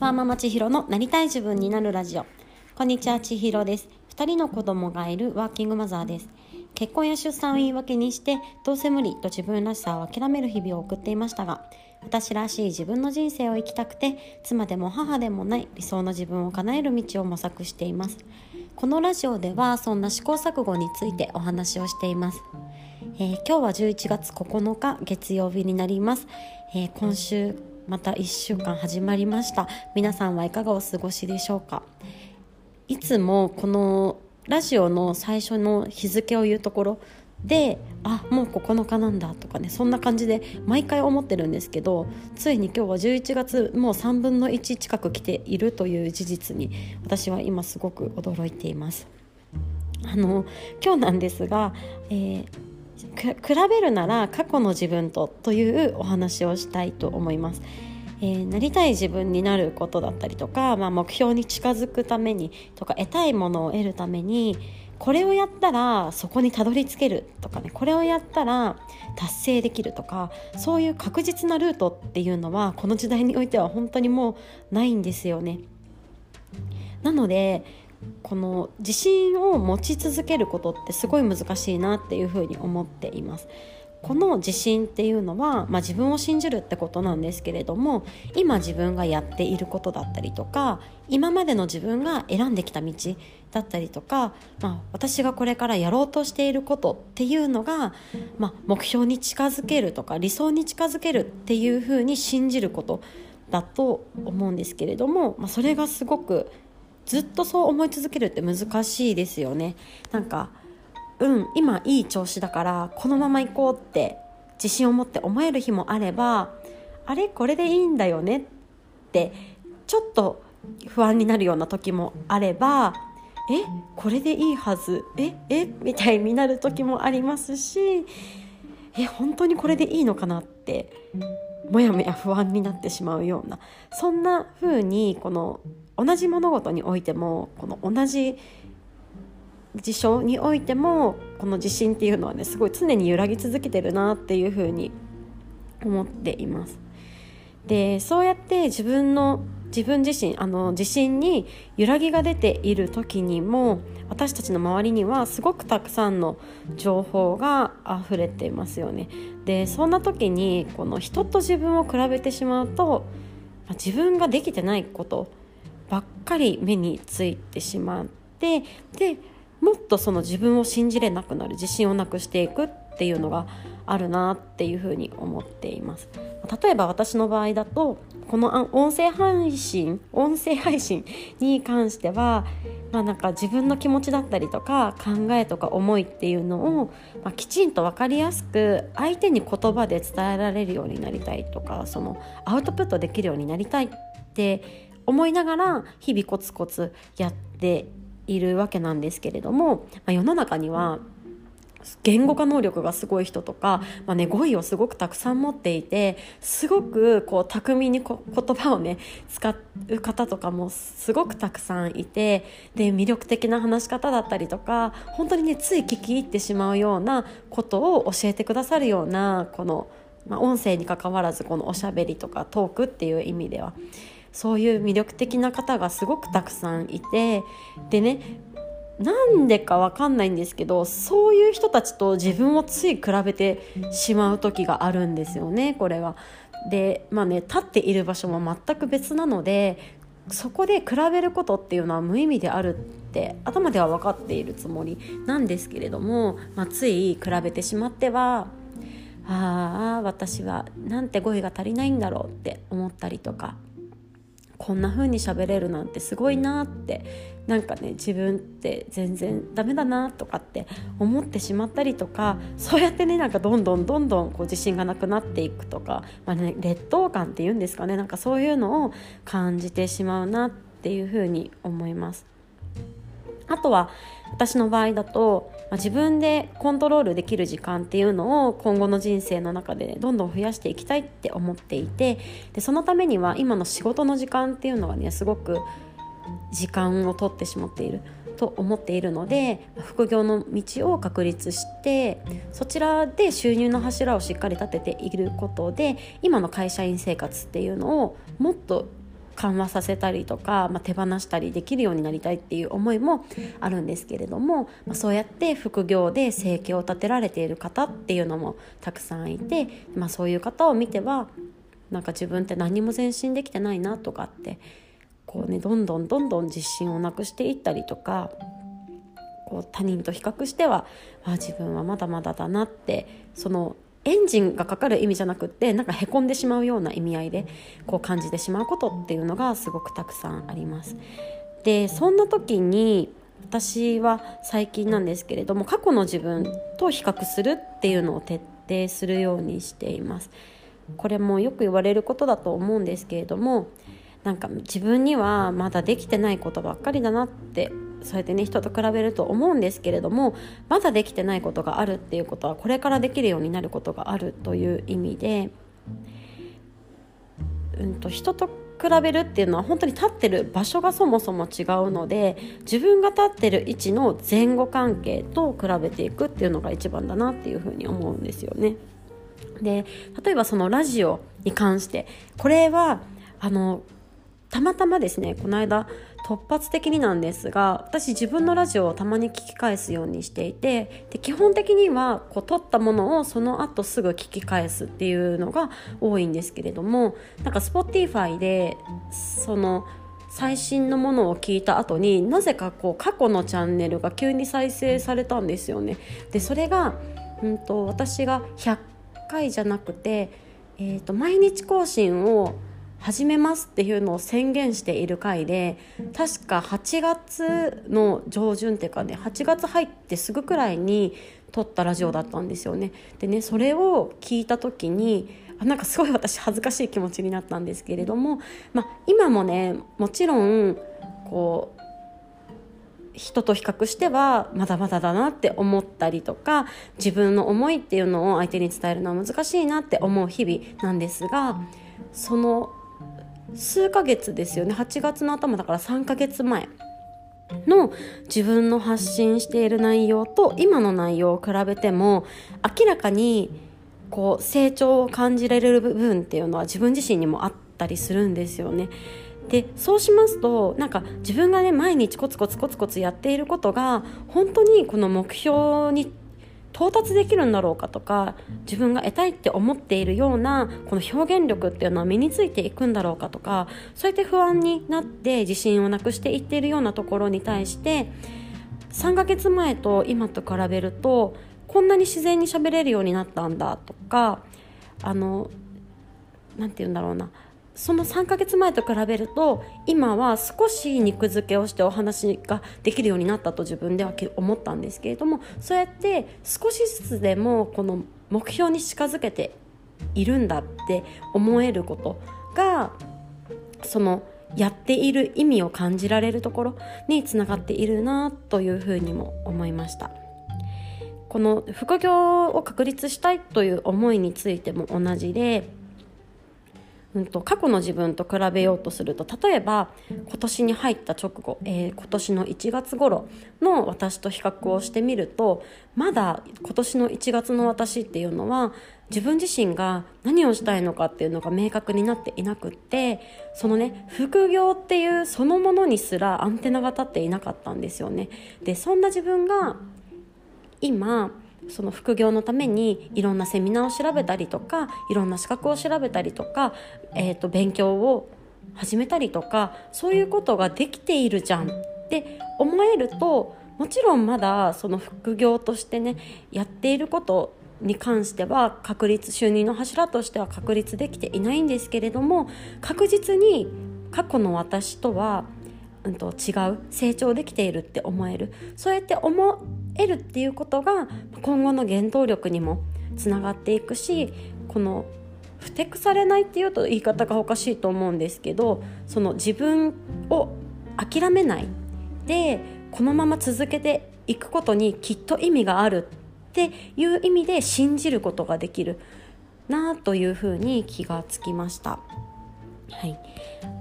ワーママ千尋のなりたい自分になるラジオ。こんにちは千尋です。2人の子供がいるワーキングマザーです。結婚や出産を言い訳にしてどうせ無理と自分らしさを諦める日々を送っていましたが私らしい自分の人生を生きたくて妻でも母でもない理想の自分を叶える道を模索しています。このラジオではそんな試行錯誤についてお話をしています。えー、今日は11月9日月曜日になります、えー、今週また1週間始まりました。皆さんはいかがお過ごしでしょうか？いつもこのラジオの最初の日付を言うところであもう9日なんだとかねそんな感じで毎回思ってるんですけどついに今日は11月もう3分の1近く来ているという事実に私は今すごく驚いています。あの今日なんですが、えー、比べるなら過去の自分とというお話をしたいと思います。えー、なりたい自分になることだったりとか、まあ、目標に近づくためにとか得たいものを得るためにこれをやったらそこにたどり着けるとかねこれをやったら達成できるとかそういう確実なルートっていうのはこの時代においては本当にもうないんですよね。なのでこの自信を持ち続けることってすごい難しいなっていうふうに思っています。この自信っていうのは、まあ、自分を信じるってことなんですけれども今自分がやっていることだったりとか今までの自分が選んできた道だったりとか、まあ、私がこれからやろうとしていることっていうのが、まあ、目標に近づけるとか理想に近づけるっていうふうに信じることだと思うんですけれども、まあ、それがすごくずっとそう思い続けるって難しいですよね。なんかうん今いい調子だからこのまま行こうって自信を持って思える日もあればあれこれでいいんだよねってちょっと不安になるような時もあればえこれでいいはずええみたいになる時もありますしえ本当にこれでいいのかなってもやもや不安になってしまうようなそんな風にこの同じ物事においてもこの同じ事象においてもこの自信っていうのはねすごい常に揺らぎ続けてるなっていうふうに思っています。でそうやって自分の自分自身あの自信に揺らぎが出ている時にも私たちの周りにはすごくたくさんの情報が溢れていますよね。でそんな時にこの人と自分を比べてしまうと自分ができてないことかり目についてしまってでもっとその自分を信じれなくなる自信をなくしていくっていうのがあるなっていうふうに思っています。例えば私の場合だとこの音声配信音声配信に関しては、まあ、なんか自分の気持ちだったりとか考えとか思いっていうのを、まあ、きちんと分かりやすく相手に言葉で伝えられるようになりたいとかそのアウトプットできるようになりたいって思いながら日々コツコツやっているわけなんですけれども、まあ、世の中には言語化能力がすごい人とか、まあね、語彙をすごくたくさん持っていてすごくこう巧みにこ言葉をね使う方とかもすごくたくさんいてで魅力的な話し方だったりとか本当にねつい聞き入ってしまうようなことを教えてくださるようなこの、まあ、音声にかかわらずこのおしゃべりとかトークっていう意味では。そういう魅力的な方がすごくたくさんいてでねなんでかわかんないんですけどそういう人たちと自分をつい比べてしまう時があるんですよねこれは。でまあね立っている場所も全く別なのでそこで比べることっていうのは無意味であるって頭では分かっているつもりなんですけれども、まあ、つい比べてしまってはああ私はなんて語彙が足りないんだろうって思ったりとかこんな風に喋れるなんてすごいなってなんかね自分って全然ダメだなとかって思ってしまったりとかそうやってねなんかどんどんどんどんこう自信がなくなっていくとか、まあね、劣等感っていうんですかねなんかそういうのを感じてしまうなっていう風に思います。あとは私の場合だと、まあ、自分でコントロールできる時間っていうのを今後の人生の中でどんどん増やしていきたいって思っていてでそのためには今の仕事の時間っていうのがねすごく時間を取ってしまっていると思っているので副業の道を確立してそちらで収入の柱をしっかり立てていることで今の会社員生活っていうのをもっと緩和させたりとか、まあ、手放したりできるようになりたいっていう思いもあるんですけれども、まあ、そうやって副業で生計を立てられている方っていうのもたくさんいて、まあ、そういう方を見てはなんか自分って何も前進できてないなとかってこうねどんどんどんどん自信をなくしていったりとかこう他人と比較してはあ自分はまだまだだなってそのエンジンがかかる意味じゃなくってなんかへこんでしまうような意味合いでこう感じてしまうことっていうのがすごくたくさんあります。でそんな時に私は最近なんですけれども過去の自分と比較するっていうのを徹底するようにしています。これもよく言われることだと思うんですけれどもなんか自分にはまだできてないことばっかりだなってそうやってね人と比べると思うんですけれどもまだできてないことがあるっていうことはこれからできるようになることがあるという意味で、うんと、人と比べるっていうのは本当に立ってる場所がそもそも違うので自分が立ってる位置の前後関係と比べていくっていうのが一番だなっていうふうに思うんですよね。で例えばそのラジオに関してこれはあのたまたまですねこの間突発的になんですが私自分のラジオをたまに聞き返すようにしていてで基本的にはこう撮ったものをその後すぐ聞き返すっていうのが多いんですけれどもなんか Spotify でその最新のものを聞いた後になぜかこう過去のチャンネルが急に再生されたんですよね。でそれが、うんと、私が100回じゃなくて、えーと毎日更新を始めますっていうのを宣言している回で確か8月の上旬っていうかね8月入ってすぐくらいに撮ったラジオだったんですよね。でねそれを聞いた時にあなんかすごい私恥ずかしい気持ちになったんですけれども、まあ、今もねもちろんこう人と比較してはまだまだだなって思ったりとか自分の思いっていうのを相手に伝えるのは難しいなって思う日々なんですがその数ヶ月ですよね8月の頭だから3ヶ月前の自分の発信している内容と今の内容を比べても明らかにこう成長を感じられる部分っていうのは自分自身にもあったりするんですよね。でそうしますとなんか自分がね毎日コツコツコツコツやっていることが本当にこの目標に到達できるんだろうかとか自分が得たいって思っているようなこの表現力っていうのは身についていくんだろうかとかそうやって不安になって自信をなくしていっているようなところに対して3ヶ月前と今と比べるとこんなに自然に喋れるようになったんだとかあの何て言うんだろうな。その3ヶ月前と比べると今は少し肉付けをしてお話ができるようになったと自分では思ったんですけれどもそうやって少しずつでもこの目標に近づけているんだって思えることがそのやっている意味を感じられるところにつながっているなというふうにも思いました。この副業を確立したいという思いについても同じでうんと、過去の自分と比べようとすると例えば今年に入った直後、えー、今年の1月頃の私と比較をしてみるとまだ今年の1月の私っていうのは自分自身が何をしたいのかっていうのが明確になっていなくってそのね副業っていうそのものにすらアンテナが立っていなかったんですよね。でそんな自分が今その副業のためにいろんなセミナーを調べたりとかいろんな資格を調べたりとか、えー、と勉強を始めたりとかそういうことができているじゃんって思えるともちろんまだその副業としてねやっていることに関しては確立収入の柱としては確立できていないんですけれども確実に過去の私とはうん、と違う成長できているって思える。そうやって思えるっていうことが今後の原動力にもつながっていくしこのふてくされないっていうと言い方がおかしいと思うんですけどその自分を諦めないでこのまま続けていくことにきっと意味があるっていう意味で信じることができるなというふうに気がつきました。はい、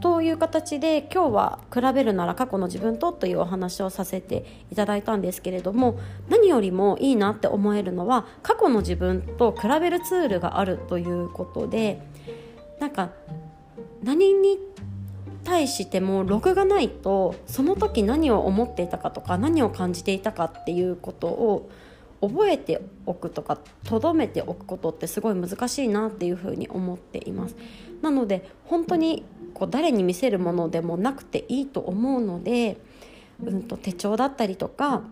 という形で今日は比べるなら過去の自分とというお話をさせていただいたんですけれども何よりもいいなって思えるのは過去の自分と比べるツールがあるということでなんか何に対してもログがないとその時何を思っていたかとか何を感じていたかっていうことを覚えておくとか留めておくことってすごい難しいなっていうふうに思っています。なので本当にこう誰に見せるものでもなくていいと思うので、うんと、手帳だったりとか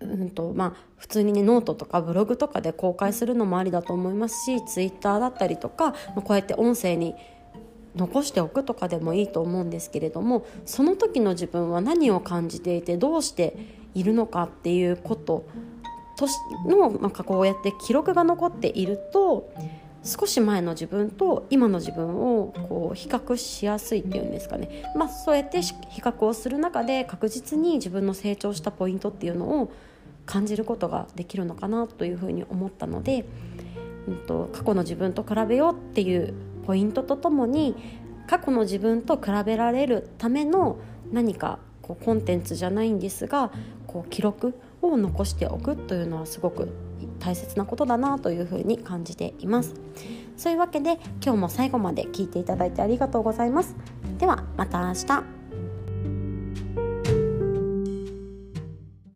うんとまあ、普通にねノートとかブログとかで公開するのもありだと思いますしツイッターだったりとか、ま、こうやって音声に残しておくとかでもいいと思うんですけれどもその時の自分は何を感じていてどうしているのかっていうこととしのなんかこうやって記録が残っていると少し前の自分と今の自分をこう比較しやすいっていうんですかね、まあ、そうやって比較をする中で確実に自分の成長したポイントっていうのを感じることができるのかなというふうに思ったので、うんと、過去の自分と比べようっていうポイントとともに過去の自分と比べられるための何かこうコンテンツじゃないんですがこう記録を残しておくというのはすごく大切なことだなというふうに感じています。そういうわけで今日も最後まで聞いていただいてありがとうございます。ではまた明日。